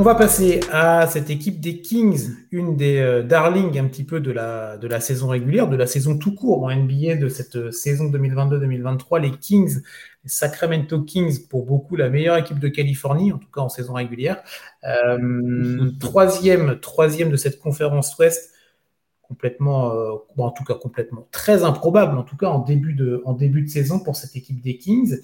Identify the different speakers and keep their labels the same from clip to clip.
Speaker 1: On va passer à cette équipe des Kings, une des euh, darlings un petit peu de la, de la saison régulière, de la saison tout court en NBA de cette euh, saison 2022-2023. Les Kings, les Sacramento Kings, pour beaucoup la meilleure équipe de Californie, en tout cas en saison régulière. Euh, troisième, troisième de cette conférence Ouest, complètement, en tout cas complètement très improbable, en tout cas en début de, en début de saison pour cette équipe des Kings.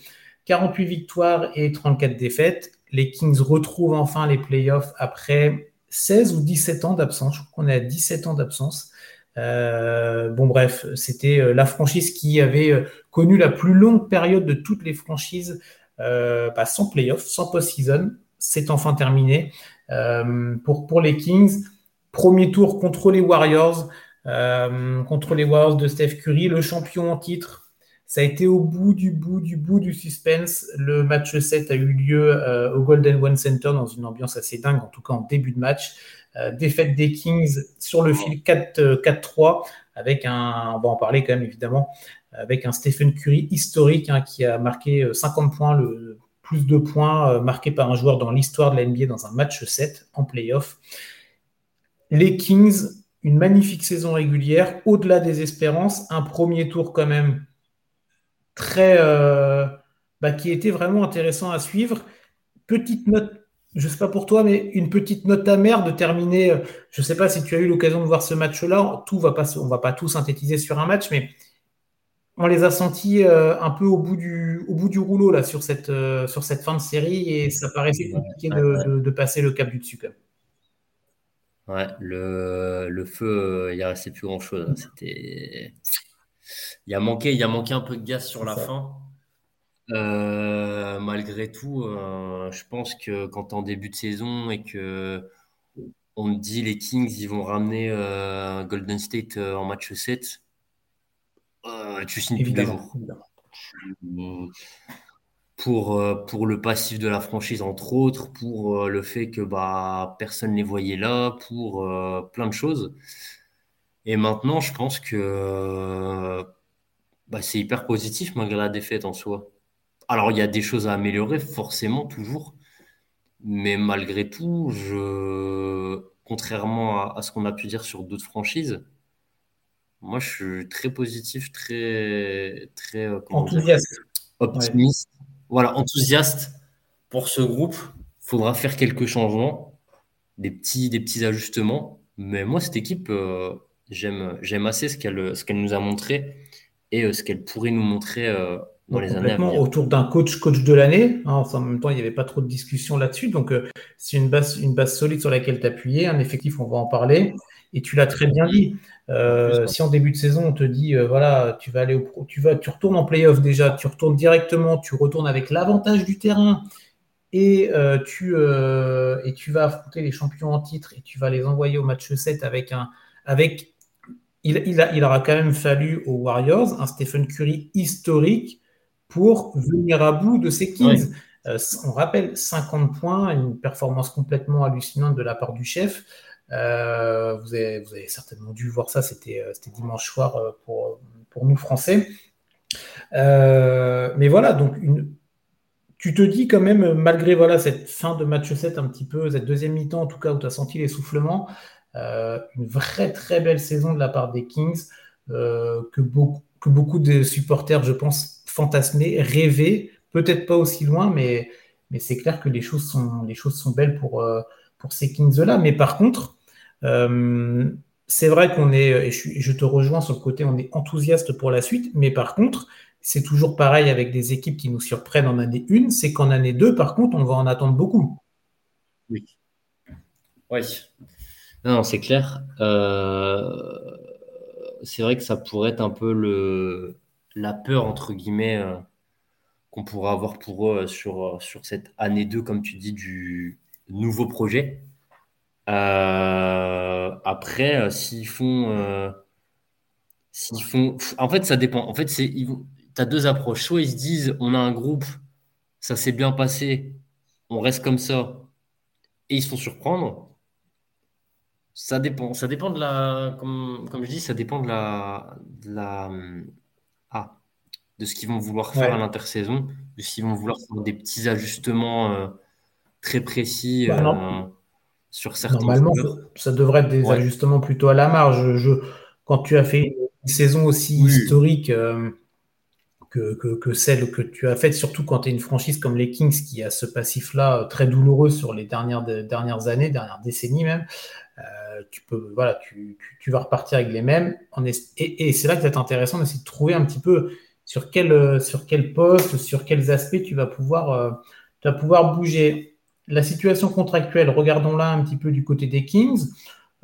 Speaker 1: 48 victoires et 34 défaites les Kings retrouvent enfin les playoffs après 16 ou 17 ans d'absence. Je crois qu'on est à 17 ans d'absence. Euh, bon, bref, c'était euh, la franchise qui avait euh, connu la plus longue période de toutes les franchises bah, sans playoffs, sans post-season. C'est enfin terminé pour, pour les Kings. Premier tour contre les Warriors, contre les Warriors de Steph Curry, le champion en titre, ça a été au bout du bout du bout du suspense. Le match 7 a eu lieu euh, au Golden One Center dans une ambiance assez dingue, en tout cas en début de match. Euh, défaite des Kings sur le fil 4-3 euh, avec un, on va en parler quand même évidemment, avec un Stephen Curry historique hein, qui a marqué 50 points, le plus de points marqués par un joueur dans l'histoire de la NBA dans un match 7 en playoff. Les Kings, une magnifique saison régulière, au-delà des espérances, un premier tour quand même très, euh, bah, qui était vraiment intéressant à suivre. Petite note, je ne sais pas pour toi, mais une petite note amère de terminer. Euh, je ne sais pas si tu as eu l'occasion de voir ce match-là. Tout va pas, on va pas tout synthétiser sur un match, mais on les a sentis euh, un peu au bout du, au bout du rouleau là sur cette, sur cette fin de série et ça paraissait compliqué de, passer le cap du dessus.
Speaker 2: Ouais, le, le feu, il n'y a resté plus grand chose. Hein. C'était il a manqué, il a manqué un peu de gaz sur la fin. Euh, malgré tout, euh, je pense que quand es en début de saison et que on te dit les Kings, ils vont ramener euh, Golden State en match 7, tu signes tous les jours. Pour, pour le passif de la franchise, entre autres, pour le fait que bah, personne ne les voyait là, pour plein de choses. Et maintenant, je pense que bah, c'est hyper positif malgré la défaite en soi. Alors, il y a des choses à améliorer, forcément, toujours. Mais malgré tout, je... contrairement à, ce qu'on a pu dire sur d'autres franchises, moi, je suis très positif, très, très
Speaker 1: euh, enthousiaste.
Speaker 2: optimiste. Voilà, enthousiaste pour ce groupe. Il faudra faire quelques changements, des petits, des petits ajustements. Mais moi, cette équipe, euh, j'aime, j'aime assez ce qu'elle, ce qu'elle nous a montré et euh, ce qu'elle pourrait nous montrer euh, dans les années à venir.
Speaker 1: Autour d'un coach, coach de l'année. Hein, en même temps, il n'y avait pas trop de discussion là-dessus. Donc, euh, c'est une base, une base solide sur laquelle t'appuyer. Un effectif, on va en parler. Et tu l'as très bien dit. si en début de saison, on te dit, voilà, tu vas aller au pro, tu vas, tu retournes en playoff déjà, tu retournes directement, tu retournes avec l'avantage du terrain et, tu, et tu vas affronter les champions en titre et tu vas les envoyer au match 7 avec un, avec il, aura quand même fallu aux Warriors un Stephen Curry historique pour venir à bout de ces Kings. Euh, on rappelle 50 points, une performance complètement hallucinante de la part du chef. Euh, vous, avez, certainement dû voir ça, c'était euh, dimanche soir pour, pour nous Français. mais voilà, donc tu te dis quand même, malgré voilà, cette fin de match 7 un petit peu, cette deuxième mi-temps en tout cas où tu as senti l'essoufflement, euh, une vraie très belle saison de la part des Kings euh, que, beaucoup, que beaucoup de supporters, je pense, fantasmaient, rêvaient, peut-être pas aussi loin, mais, mais c'est clair que les choses sont, les choses sont belles pour, euh, pour ces Kings-là. Mais par contre, c'est vrai qu'on est, et je, te rejoins sur le côté, on est enthousiaste pour la suite, mais par contre, c'est toujours pareil avec des équipes qui nous surprennent en année 1, c'est qu'en année 2, par contre, on va en attendre beaucoup.
Speaker 2: Oui. Oui. Non, c'est clair. Euh, c'est vrai que ça pourrait être un peu le, la peur, entre guillemets, euh, qu'on pourrait avoir pour eux sur, sur cette année 2, comme tu dis, du nouveau projet. Euh, après, s'ils font, s'ils font. En fait, ça dépend. En fait, tu as deux approches. Soit ils se disent on a un groupe, ça s'est bien passé, on reste comme ça, et ils se font surprendre. Ça dépend. Ça dépend de la. Comme, comme je dis, ça dépend de la. De la ah, de ce qu'ils vont vouloir faire à l'intersaison, de s'ils vont vouloir faire des petits ajustements euh, très précis.
Speaker 1: Bah,
Speaker 2: euh, sur certains
Speaker 1: Normalement, ça, devrait être des ajustements plutôt à la marge. Je, quand tu as fait une saison aussi historique euh, que, celle que tu as faite, surtout quand tu es une franchise comme les Kings qui a ce passif-là très douloureux sur les dernières, dernières années, dernières décennies même, euh, tu peux, voilà, tu, vas repartir avec les mêmes. et, c'est là que c'est intéressant d'essayer de trouver un petit peu sur quel, sur quel poste, sur quels aspects tu vas pouvoir, tu vas pouvoir bouger la situation contractuelle, regardons-la un petit peu du côté des Kings.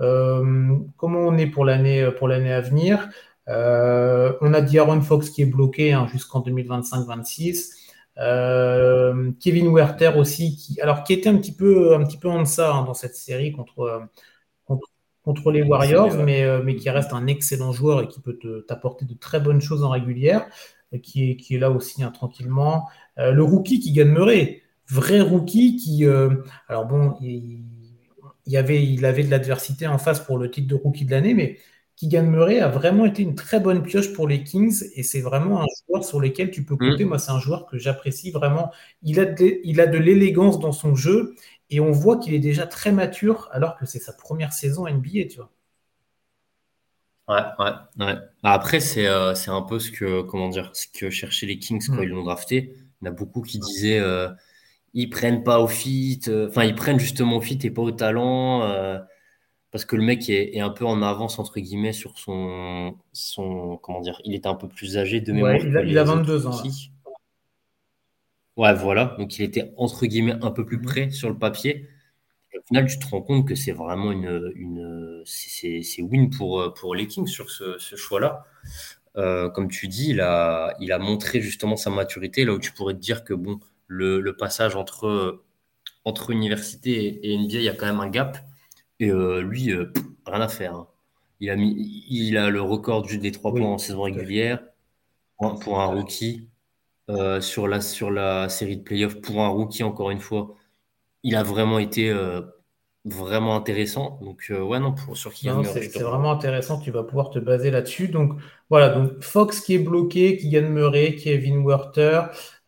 Speaker 1: Euh, comment on est pour l'année pour l'année à venir? Euh, On a dit Aaron Fox qui est bloqué hein, jusqu'en 2025-26. Euh, Kevin Werther aussi, qui, alors qui était un petit peu, un petit peu en deçà hein, dans cette série contre, contre, les Warriors, mais, mais qui reste un excellent joueur et qui peut t'apporter de très bonnes choses en régulière, qui est, qui est là aussi hein, tranquillement. le rookie qui gagne Murray, vrai rookie qui, euh, alors bon, il, y avait, il avait de l'adversité en face pour le titre de rookie de l'année, mais Keegan Murray a vraiment été une très bonne pioche pour les Kings et c'est vraiment un joueur sur lequel tu peux compter. Mm. Moi, c'est un joueur que j'apprécie vraiment. Il a de, il a de l'élégance dans son jeu et on voit qu'il est déjà très mature alors que c'est sa première saison NBA, tu vois.
Speaker 2: Ouais, ouais, ouais. Bah, après, c'est euh, c'est un peu ce que, comment dire, ce que cherchaient les Kings quand mm. ils l'ont drafté. Il y en a beaucoup qui disaient. Euh, ils prennent pas au fit, euh, enfin ils prennent justement au fit et pas au talent, euh, parce que le mec est, un peu en avance entre guillemets sur son, son comment dire, il est un peu plus âgé de mémoire.
Speaker 1: il, a, 22 ans.
Speaker 2: Ouais, voilà, donc il était entre guillemets un peu plus mhm. près sur le papier. au final, tu te rends compte que c'est vraiment une, une c'est win pour, pour les Kings sur ce, ce choix-là. Euh, comme tu dis, il a, il a montré justement sa maturité là où tu pourrais te dire que bon, le, passage entre, entre université et, NBA, il y a quand même un gap. Et euh, lui, euh, rien à faire. Hein. Il, a mis, il a le record des trois points en saison régulière pour, un rookie. Euh, sur, la, sur la série de playoffs, pour un rookie, encore une fois, il a vraiment été vraiment intéressant. Donc, ouais, non, pour, sur qui
Speaker 1: C'est vraiment intéressant. Tu vas pouvoir te baser là-dessus. Donc, voilà. Donc, Fox qui est bloqué, qui gagne Murray, Kevin Werther,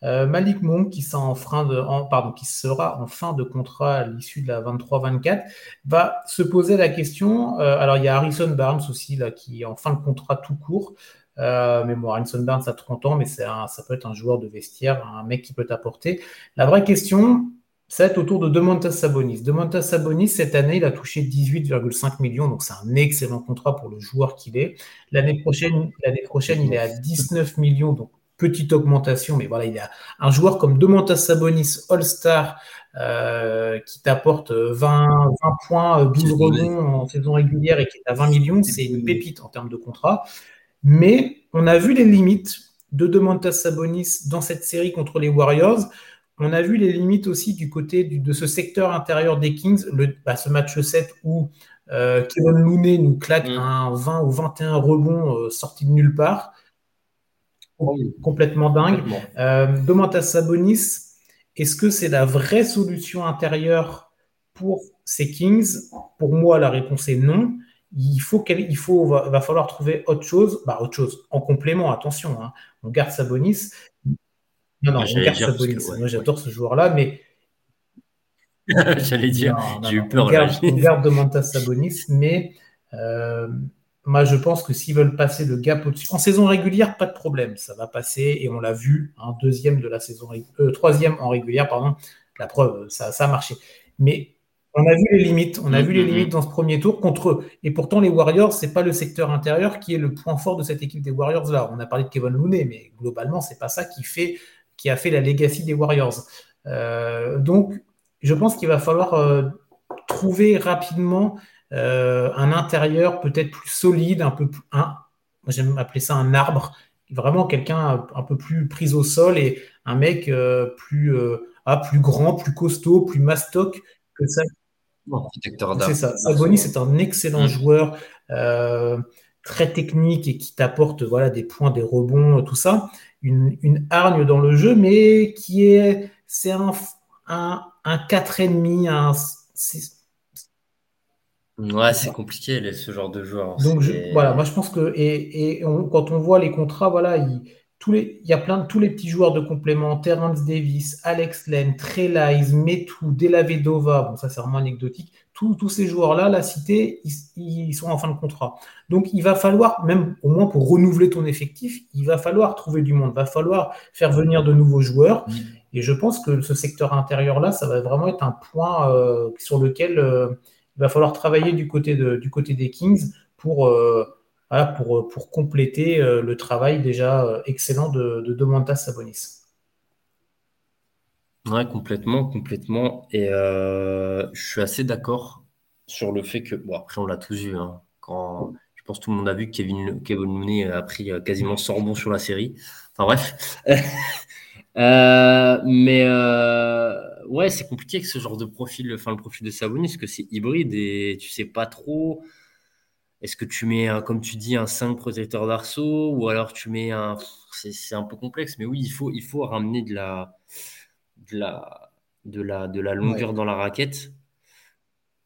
Speaker 1: euh, Malik Monk, qui, en de, pardon, qui sera en fin de contrat à l'issue de la 23-24, va se poser la question. Euh, alors, il y a Harrison Barnes aussi, là, qui est en fin de contrat tout court. Euh, mais bon, Harrison Barnes a 30 ans, mais ça peut être un joueur de vestiaire, un mec qui peut t'apporter. La vraie question, ça va être autour de Demontas Sabonis. Demontas Sabonis, cette année, il a touché 18,5 millions, donc c'est un excellent contrat pour le joueur qu'il est. L'année prochaine, l'année prochaine, il est à 19 millions, donc petite augmentation, mais voilà, il y a un joueur comme Demontas Sabonis, All-Star, euh, qui t'apporte 20, 20 points, 12 rebonds en saison régulière et qui est à 20 millions, c'est une pépite en termes de contrat. Mais on a vu les limites de Demontas Sabonis dans cette série contre les Warriors. On a vu les limites aussi du côté de ce secteur intérieur des Kings, le, bah, ce match 7 où euh, Kevin Looney nous claque mm. un 20 ou 21 rebonds euh, sortis de nulle part complètement dingue. Euh, Domantas Sabonis, est-ce que c'est la vraie solution intérieure pour ces Kings? Pour moi, la réponse est non. Il faut qu'il faut va, falloir trouver autre chose, bah autre chose en complément. Attention, hein. on garde Sabonis. Non, non, on garde Sabonis. moi, j'adore ce joueur-là, mais
Speaker 2: J'allais dire, j'ai eu peur.
Speaker 1: On garde, on garde Domantas Sabonis, mais euh, moi, je pense que s'ils veulent passer le gap au-dessus, en saison régulière, pas de problème, ça va passer et on l'a vu, un hein, deuxième de la saison, euh, troisième en régulière, pardon. La preuve, ça, ça a marché. Mais on a vu les limites, on a vu les mm-hmm. limites dans ce premier tour contre eux. Et pourtant, les Warriors, c'est pas le secteur intérieur qui est le point fort de cette équipe des Warriors là. On a parlé de Kevin Looney, mais globalement, c'est pas ça qui fait, qui a fait la legacy des Warriors. Euh, donc, je pense qu'il va falloir euh, trouver rapidement euh, un intérieur peut-être plus solide, un peu plus, un, j'aime appeler ça un arbre, vraiment quelqu'un un peu plus pris au sol et un mec plus, ah, plus grand, plus costaud, plus mastoc que ça. C'est ça. Sabonis c'est un excellent mm. joueur, très technique et qui t'apporte voilà, des points, des rebonds, tout ça. Une, une hargne dans le jeu, mais qui est, c'est un, un, un 4,5, un,
Speaker 2: Ouais, c'est compliqué ce genre de joueur.
Speaker 1: Donc voilà, moi je pense que et, et quand on voit les contrats, voilà, tous les, il y a plein de tous les petits joueurs de complément, Terence Davis, Alex Len, Trelize, Metou, Delavedova, bon ça c'est vraiment anecdotique, tous, ces joueurs-là, la cité, ils, sont en fin de contrat. Donc il va falloir, même au moins pour renouveler ton effectif, il va falloir trouver du monde, il va falloir faire venir de nouveaux joueurs. Et je pense que ce secteur intérieur-là, ça va vraiment être un point euh, sur lequel euh, il va falloir travailler du côté, de, du côté des Kings pour, euh, pour, pour compléter le travail déjà excellent de, de Domantas Sabonis.
Speaker 2: Ouais, complètement, complètement. Et je suis assez d'accord sur le fait que, bon, après, on l'a tous vu, hein, quand je pense que tout le monde a vu que Kevin, Kevin a pris quasiment 100 rebonds sur la série. Enfin bref. Euh, mais euh, ouais, c'est compliqué avec ce genre de profil, enfin le profil de Sabonis, parce que c'est hybride et tu sais pas trop. Est-ce que tu mets, comme tu dis, un 5 protecteur d'arceau ou alors tu mets un. C'est un peu complexe, mais oui, il faut, il faut ramener de la, de la, de la, de la longueur dans la raquette.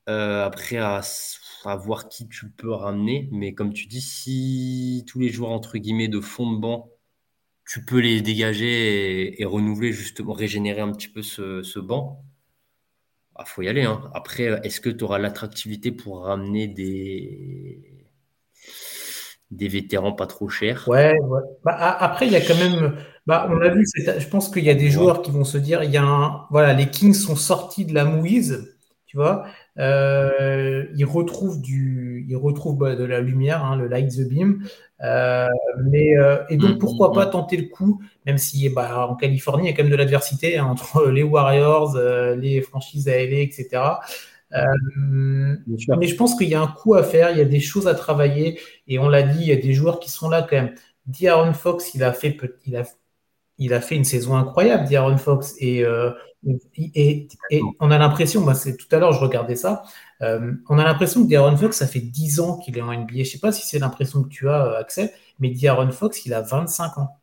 Speaker 2: Euh, après, à, à, voir qui tu peux ramener, mais comme tu dis, si tous les joueurs entre guillemets de fond de banc tu peux les dégager et, renouveler, justement, régénérer un petit peu ce, banc. Il ah, faut y aller. Hein. Après, est-ce que tu auras l'attractivité pour ramener des, des vétérans pas trop chers
Speaker 1: Ouais, bah, après, il y a quand même. Bah, on a vu, je pense qu'il y a des joueurs qui vont se dire il y a voilà, les Kings sont sortis de la mouise, tu vois. Euh, ils retrouvent, du, ils retrouvent bah, de la lumière, hein, le light the beam. Euh, mais, euh, et donc, mm, pourquoi mm, pas mm. tenter le coup, même si bah, en Californie, il y a quand même de l'adversité hein, entre les Warriors, les franchises ALA, etc. mais je pense qu'il y a un coup à faire, il y a des choses à travailler. Et on l'a dit, il y a des joueurs qui sont là quand même. D'Aaron Fox, il a fait, il a, il a fait une saison incroyable, D'Aaron Fox. Et et, on a l'impression, moi, c'est tout à l'heure, je regardais ça, euh, on a l'impression que D'Aaron Fox, ça fait 10 ans qu'il est en NBA. Je ne sais pas si c'est l'impression que tu as, euh, Axel, mais D'Aaron Fox, il a 25 ans.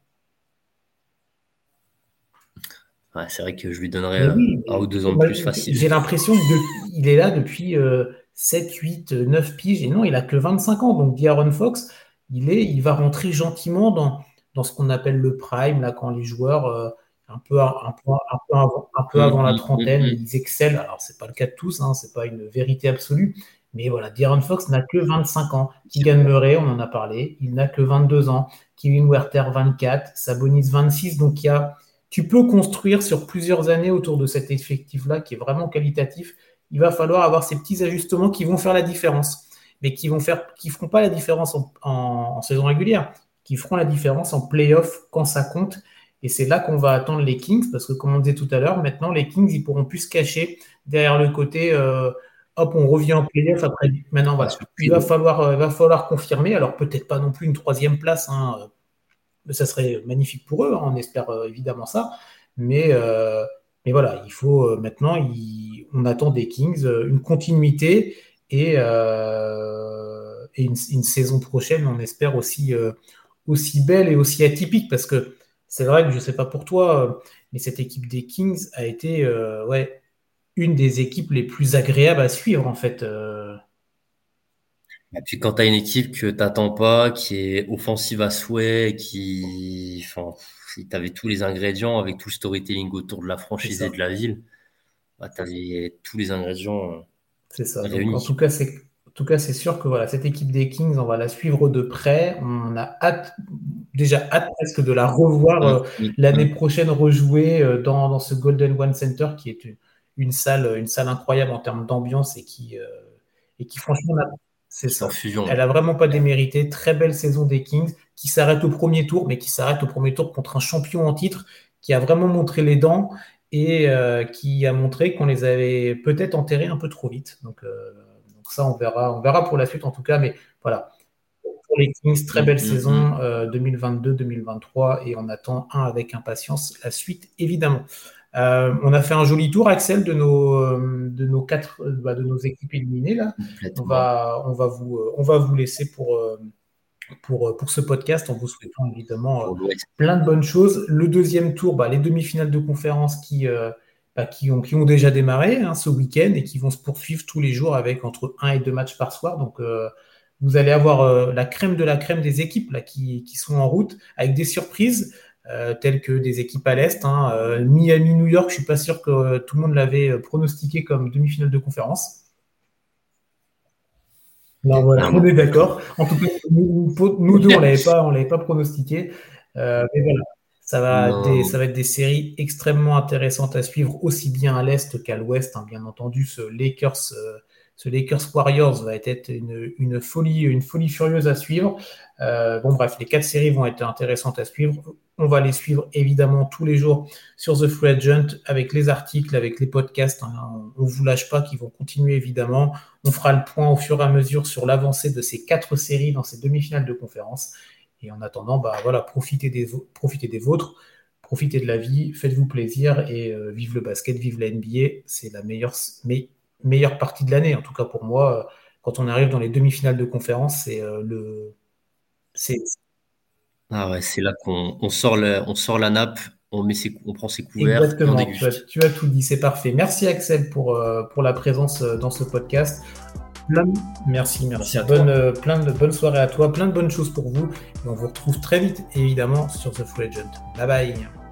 Speaker 2: C'est vrai que je lui donnerais euh, un ou deux ans de plus facile.
Speaker 1: J'ai l'impression qu'il est là depuis 7, 8, 9 piges. Et non, il a que 25 ans. Donc, D'Aaron Fox, il, est, il va rentrer gentiment dans, dans ce qu'on appelle le prime, là, quand les joueurs un peu, un peu, avant, un peu avant la mm, mm, trentaine, mm, ils excellent. Alors, c'est pas le cas de tous, hein, c'est pas une vérité absolue. Mais voilà, D'Aaron Fox n'a que 25 ans. Keegan Murray, on en a parlé, il n'a que 22 ans. Kevin Werther, 24. Sabonis, 26. Donc, il y a, tu peux construire sur plusieurs années autour de cet effectif-là qui est vraiment qualitatif. Il va falloir avoir ces petits ajustements qui vont faire la différence, mais qui vont faire, qui feront pas la différence en, en saison régulière, qui feront la différence en playoff quand ça compte et c'est là qu'on va attendre les Kings, parce que comme on disait tout à l'heure, maintenant les Kings, ils pourront plus se cacher derrière le côté euh, hop, on revient en playoff après. Maintenant, il va falloir, euh, va falloir confirmer. Alors peut-être pas non plus une troisième place, hein, ça serait magnifique pour eux, hein, on espère évidemment ça. Mais, mais voilà, il faut maintenant, on attend des Kings une continuité et, une, saison prochaine, on espère aussi, aussi belle et aussi atypique, parce que c'est vrai que je ne sais pas pour toi, euh, mais cette équipe des Kings a été euh, ouais, une des équipes les plus agréables à suivre en fait. Euh.
Speaker 2: Et puis quand tu as une équipe que tu n'attends pas, qui est offensive à souhait, qui. Enfin, si tu avais tous les ingrédients avec tout le storytelling autour de la franchise et de la ville, bah, tu avais tous les ingrédients.
Speaker 1: C'est ça. en tout cas, c'est en tout cas, c'est sûr que voilà, cette équipe des Kings, on va la suivre de près. On a hâte, déjà hâte presque de la revoir euh, l'année prochaine rejouer euh, dans, ce Golden One Center qui est une, salle, une salle incroyable en termes d'ambiance et qui, euh, et qui franchement, c'est ça. Elle a vraiment pas démérité. Très belle saison des Kings qui s'arrête au premier tour, mais qui s'arrête au premier tour contre un champion en titre qui a vraiment montré les dents et qui a montré qu'on les avait peut-être enterrés un peu trop vite. Donc, ça, on verra, on verra pour la suite en tout cas. Mais voilà, pour les Kings, très belle mm, mm, saison 2022-2023 mm. et on attend un avec impatience la suite évidemment. Euh, on a fait un joli tour, Axel, de nos, euh, de nos quatre, euh, bah, de nos équipes éliminées là. On va, on va vous, on va vous laisser pour. Pour, pour, ce podcast en vous souhaitant évidemment plein de bonnes choses. Le deuxième tour, bah, les demi-finales de conférence qui, bah, qui, ont, qui ont déjà démarré hein, ce week-end et qui vont se poursuivre tous les jours avec entre un et deux matchs par soir. Donc, euh, vous allez avoir la crème de la crème des équipes là, qui, qui sont en route avec des surprises. Telles que des équipes à l'Est. Hein. Miami, New York, je suis pas sûr que tout le monde l'avait pronostiqué comme demi-finale de conférence. Non, voilà, on est d'accord. En tout cas, nous, deux, on on l'avait pas pronostiqué. mais voilà, ça va, ça va être des séries extrêmement intéressantes à suivre, aussi bien à l'Est qu'à l'Ouest. Hein, bien entendu, ce Lakers, euh, ce Lakers Warriors va être une, folie, une folie furieuse à suivre. Euh, bon, bref, les quatre séries vont être intéressantes à suivre. On va les suivre évidemment tous les jours sur The Free Agent avec les articles, avec les podcasts. Hein. On ne vous lâche pas qu'ils vont continuer évidemment. On fera le point au fur et à mesure sur l'avancée de ces quatre séries dans ces demi-finales de conférence. Et en attendant, bah, voilà, profitez, des, profitez des vôtres, profitez de la vie, faites-vous plaisir et euh, vive le basket, vive la NBA. C'est la meilleure, meilleure partie de l'année. En tout cas, pour moi, quand on arrive dans les demi-finales de conférence, c'est euh, le.
Speaker 2: C'est, ah ouais, c'est là qu'on sort, la, on sort la nappe, on, met on prend ses couverts.
Speaker 1: Exactement, tu as, tout dit, c'est parfait. Merci Axel pour, euh, pour la présence dans ce podcast merci, merci. Bonne, euh, plein de bonnes soirées à toi, plein de bonnes choses pour vous. Et on vous retrouve très vite, évidemment, sur The Full Legend. Bye bye.